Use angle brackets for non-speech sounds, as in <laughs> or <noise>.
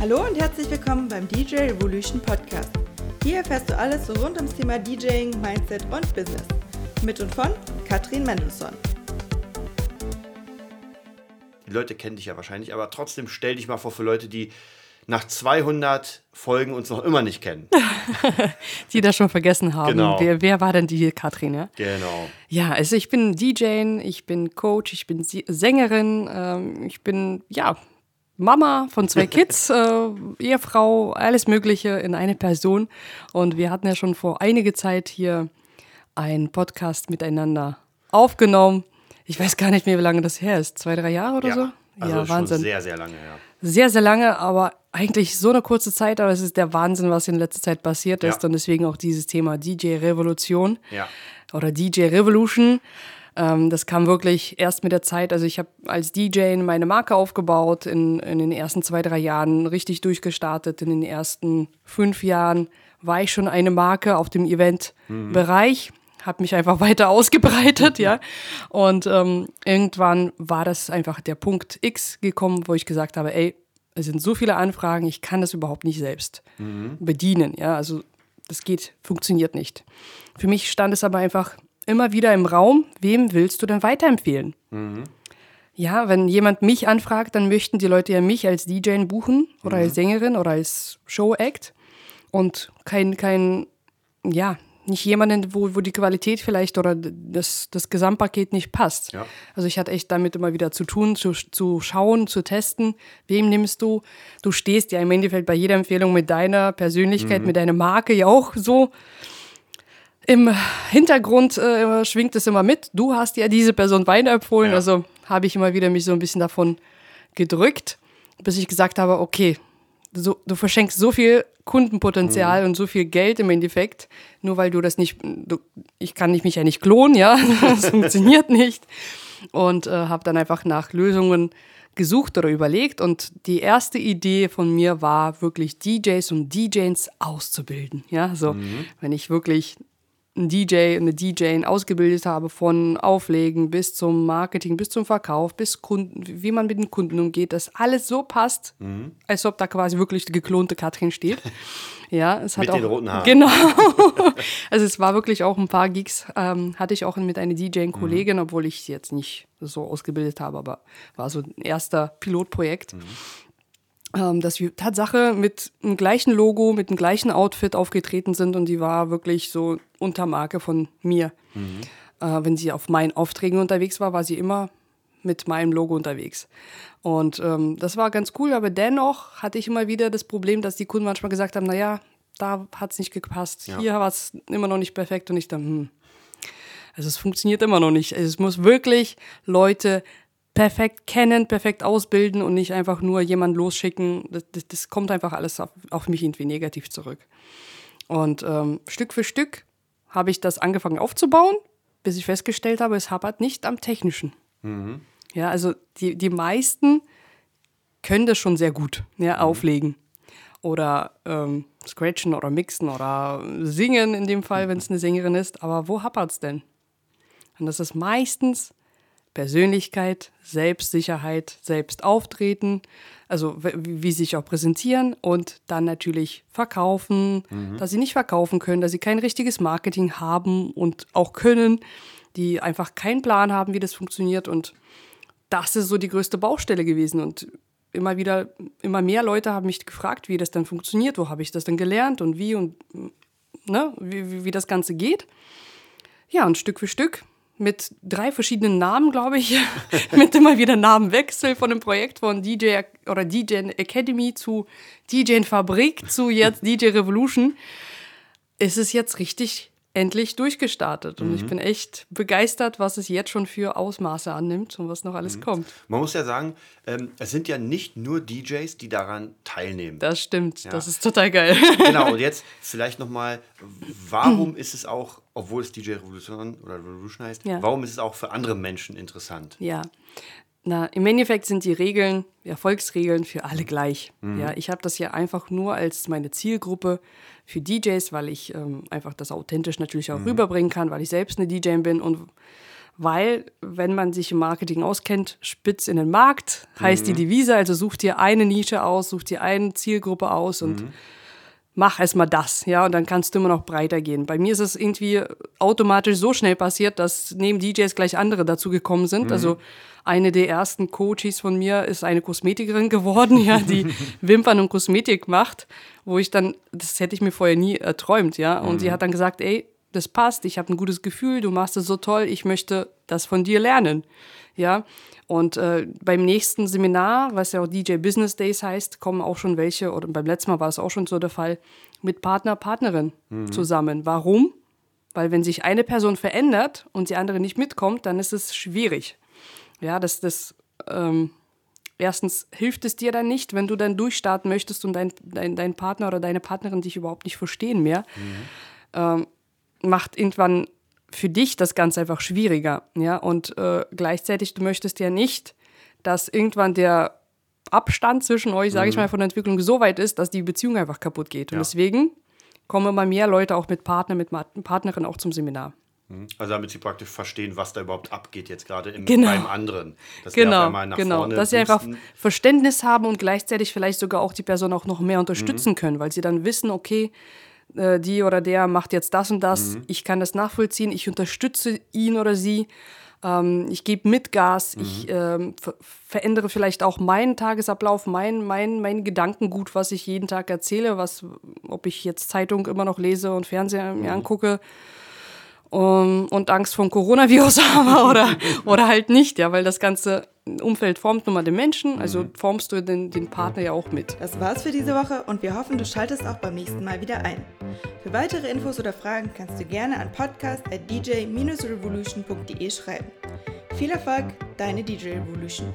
Hallo und herzlich willkommen beim DJ Revolution Podcast. Hier erfährst du alles rund ums Thema DJing, Mindset und Business. Mit und von Katrin Mendelssohn. Die Leute kennen dich ja wahrscheinlich, aber trotzdem stell dich mal vor für Leute, die nach 200 Folgen uns noch immer nicht kennen. <laughs> die das schon vergessen haben. Genau. Wer, wer war denn die Katrin? Ja? Genau. ja, also ich bin DJ, ich bin Coach, ich bin Sängerin, ähm, ich bin ja Mama von zwei Kids, äh, Ehefrau, alles Mögliche in eine Person. Und wir hatten ja schon vor einige Zeit hier einen Podcast miteinander aufgenommen. Ich weiß gar nicht mehr, wie lange das her ist. Zwei, drei Jahre oder so? also ja, schon Wahnsinn sehr, sehr lange, ja. sehr, sehr lange, aber eigentlich so eine kurze Zeit, aber es ist der Wahnsinn, was in letzter Zeit passiert ist Ja. und deswegen auch dieses Thema DJ-Revolution Ja. oder DJ-Revolution. Ähm, das kam wirklich erst mit der Zeit. Also ich habe als DJ meine Marke aufgebaut, in, in den ersten zwei, drei Jahren richtig durchgestartet. In den ersten fünf Jahren war ich schon eine Marke auf dem Event-Bereich, habe mich einfach <laughs> weiter ausgebreitet, ja. Und ähm, irgendwann war das einfach der Punkt X gekommen, wo ich gesagt habe, ey, es sind so viele Anfragen, ich kann das überhaupt nicht selbst bedienen, ja. Also das geht, funktioniert nicht. Für mich stand es aber einfach immer wieder im Raum, wem willst du denn weiterempfehlen? Ja, wenn jemand mich anfragt, dann möchten die Leute ja mich als DJ buchen oder als Sängerin oder als Show-Act und kein, kein, ja, nicht jemanden, wo, wo die Qualität vielleicht oder das, das Gesamtpaket nicht passt. Ja. Also ich hatte echt damit immer wieder zu tun, zu, zu schauen, zu testen, wem nimmst du. Du stehst ja im Endeffekt bei jeder Empfehlung mit deiner Persönlichkeit, mit deiner Marke ja auch so im Hintergrund äh, schwingt es immer mit. Du hast ja diese Person weiterempfohlen. Ja. Also habe ich immer wieder mich so ein bisschen davon gedrückt, bis ich gesagt habe, okay, so, du verschenkst so viel Kundenpotenzial und so viel Geld im Endeffekt, nur weil du das nicht, du, ich kann mich ja nicht klonen, ja, <laughs> das funktioniert <laughs> nicht. Und äh, habe dann einfach nach Lösungen gesucht oder überlegt. Und die erste Idee von mir war wirklich DJs und DJs auszubilden. Ja, so wenn ich wirklich einen DJ, eine DJ ausgebildet habe, von Auflegen bis zum Marketing, bis zum Verkauf, bis Kunden, wie man mit den Kunden umgeht, dass alles so passt, als ob da quasi wirklich die geklonte Katrin steht. <laughs> Ja, es hat Mit auch, den roten Haaren. Genau. <laughs> also es war wirklich auch ein paar Gigs, ähm, hatte ich auch mit einer DJ-Kollegin, obwohl ich sie jetzt nicht so ausgebildet habe, aber war so ein erster Pilotprojekt ähm, dass wir Tatsache mit dem gleichen Logo, mit dem gleichen Outfit aufgetreten sind und die war wirklich so Untermarke von mir. Äh, wenn sie auf meinen Aufträgen unterwegs war, war sie immer mit meinem Logo unterwegs. Und ähm, das war ganz cool, aber dennoch hatte ich immer wieder das Problem, dass die Kunden manchmal gesagt haben, naja, da hat es nicht gepasst, hier war es immer noch nicht perfekt und ich dann, hm, also es funktioniert immer noch nicht. Also es muss wirklich Leute perfekt kennen, perfekt ausbilden und nicht einfach nur jemand losschicken. Das, das, das kommt einfach alles auf, auf mich irgendwie negativ zurück. Und ähm, Stück für Stück habe ich das angefangen aufzubauen, bis ich festgestellt habe, es hapert nicht am Technischen. Ja, also die, die meisten können das schon sehr gut, ja, auflegen. Oder ähm, scratchen oder mixen oder singen in dem Fall, wenn es eine Sängerin ist. Aber wo hapert es denn? Und das ist meistens Persönlichkeit, Selbstsicherheit, Selbstauftreten, also wie sie sich auch präsentieren und dann natürlich verkaufen, dass sie nicht verkaufen können, dass sie kein richtiges Marketing haben und auch können, die einfach keinen Plan haben, wie das funktioniert. Und das ist so die größte Baustelle gewesen. Und immer wieder, immer mehr Leute haben mich gefragt, wie das dann funktioniert, wo habe ich das denn gelernt und wie und ne, wie, wie das Ganze geht. Ja, und Stück für Stück mit drei verschiedenen Namen, glaube ich, <laughs> mit immer wieder Namenwechsel von dem Projekt von DJ oder DJ Academy zu DJ Fabrik zu jetzt DJ Revolution, ist es jetzt richtig endlich durchgestartet. Und ich bin echt begeistert, was es jetzt schon für Ausmaße annimmt und was noch alles kommt. Man muss ja sagen, ähm, es sind ja nicht nur DJs, die daran teilnehmen. Das stimmt, das ist total geil. <laughs> genau, und jetzt <laughs> vielleicht nochmal, warum ist es auch, obwohl es DJ Revolution oder Revolution heißt, Ja. warum ist es auch für andere Menschen interessant? Ja. Na, im Endeffekt sind die Regeln, die Erfolgsregeln für alle gleich. Ja, ich habe das ja einfach nur als meine Zielgruppe für DJs, weil ich ähm, einfach das authentisch natürlich auch rüberbringen kann, weil ich selbst eine DJ bin. Und weil wenn man sich im Marketing auskennt, spitz in den Markt heißt die Devise, also such dir eine Nische aus, such dir eine Zielgruppe aus und mach erstmal das, ja, und dann kannst du immer noch breiter gehen. Bei mir ist es irgendwie automatisch so schnell passiert, dass neben DJs gleich andere dazu gekommen sind. Also eine der ersten Coaches von mir ist eine Kosmetikerin <laughs> geworden, ja, die <laughs> Wimpern und Kosmetik macht, wo ich dann, das hätte ich mir vorher nie erträumt, ja, und sie hat dann gesagt, ey, das passt, ich habe ein gutes Gefühl, du machst es so toll, ich möchte das von dir lernen, ja. Und äh, beim nächsten Seminar, was ja auch DJ Business Days heißt, kommen auch schon welche, oder beim letzten Mal war es auch schon so der Fall, mit Partner, Partnerin zusammen. Warum? Weil wenn sich eine Person verändert und die andere nicht mitkommt, dann ist es schwierig. Ja, das, das ähm, erstens hilft es dir dann nicht, wenn du dann durchstarten möchtest und dein, dein, dein Partner oder deine Partnerin dich überhaupt nicht verstehen mehr. Ähm, macht irgendwann für dich das Ganze einfach schwieriger. Ja? Und äh, gleichzeitig, du möchtest ja nicht, dass irgendwann der Abstand zwischen euch, sage ich mal, von der Entwicklung so weit ist, dass die Beziehung einfach kaputt geht. Und Ja. deswegen kommen immer mehr Leute auch mit Partner, mit Partnerin auch zum Seminar. Also damit sie praktisch verstehen, was da überhaupt abgeht jetzt gerade im, Genau. beim anderen. Dass wir Genau, einmal nach genau. vorne Dass sie einfach. Verständnis haben und gleichzeitig vielleicht sogar auch die Person auch noch mehr Mhm. unterstützen können, weil sie dann wissen, okay, äh, die oder der macht jetzt das und das, Mhm. ich kann das nachvollziehen, ich unterstütze ihn oder sie, ähm, ich gebe mit Gas, ich Mhm. ähm, ver verändere vielleicht auch meinen Tagesablauf, mein, mein, mein Gedankengut, was ich jeden Tag erzähle, was, ob ich jetzt Zeitung immer noch lese und Fernseher Mhm. mir angucke um, und Angst vor dem Coronavirus <laughs> habe oder, oder halt nicht, ja, weil das ganze Umfeld formt nun mal den Menschen, also formst du den, den Partner ja auch mit. Das war's für diese Woche und wir hoffen, du schaltest auch beim nächsten Mal wieder ein. Für weitere Infos oder Fragen kannst du gerne an podcast at dj-revolution.de schreiben. Viel Erfolg, deine DJ Revolution.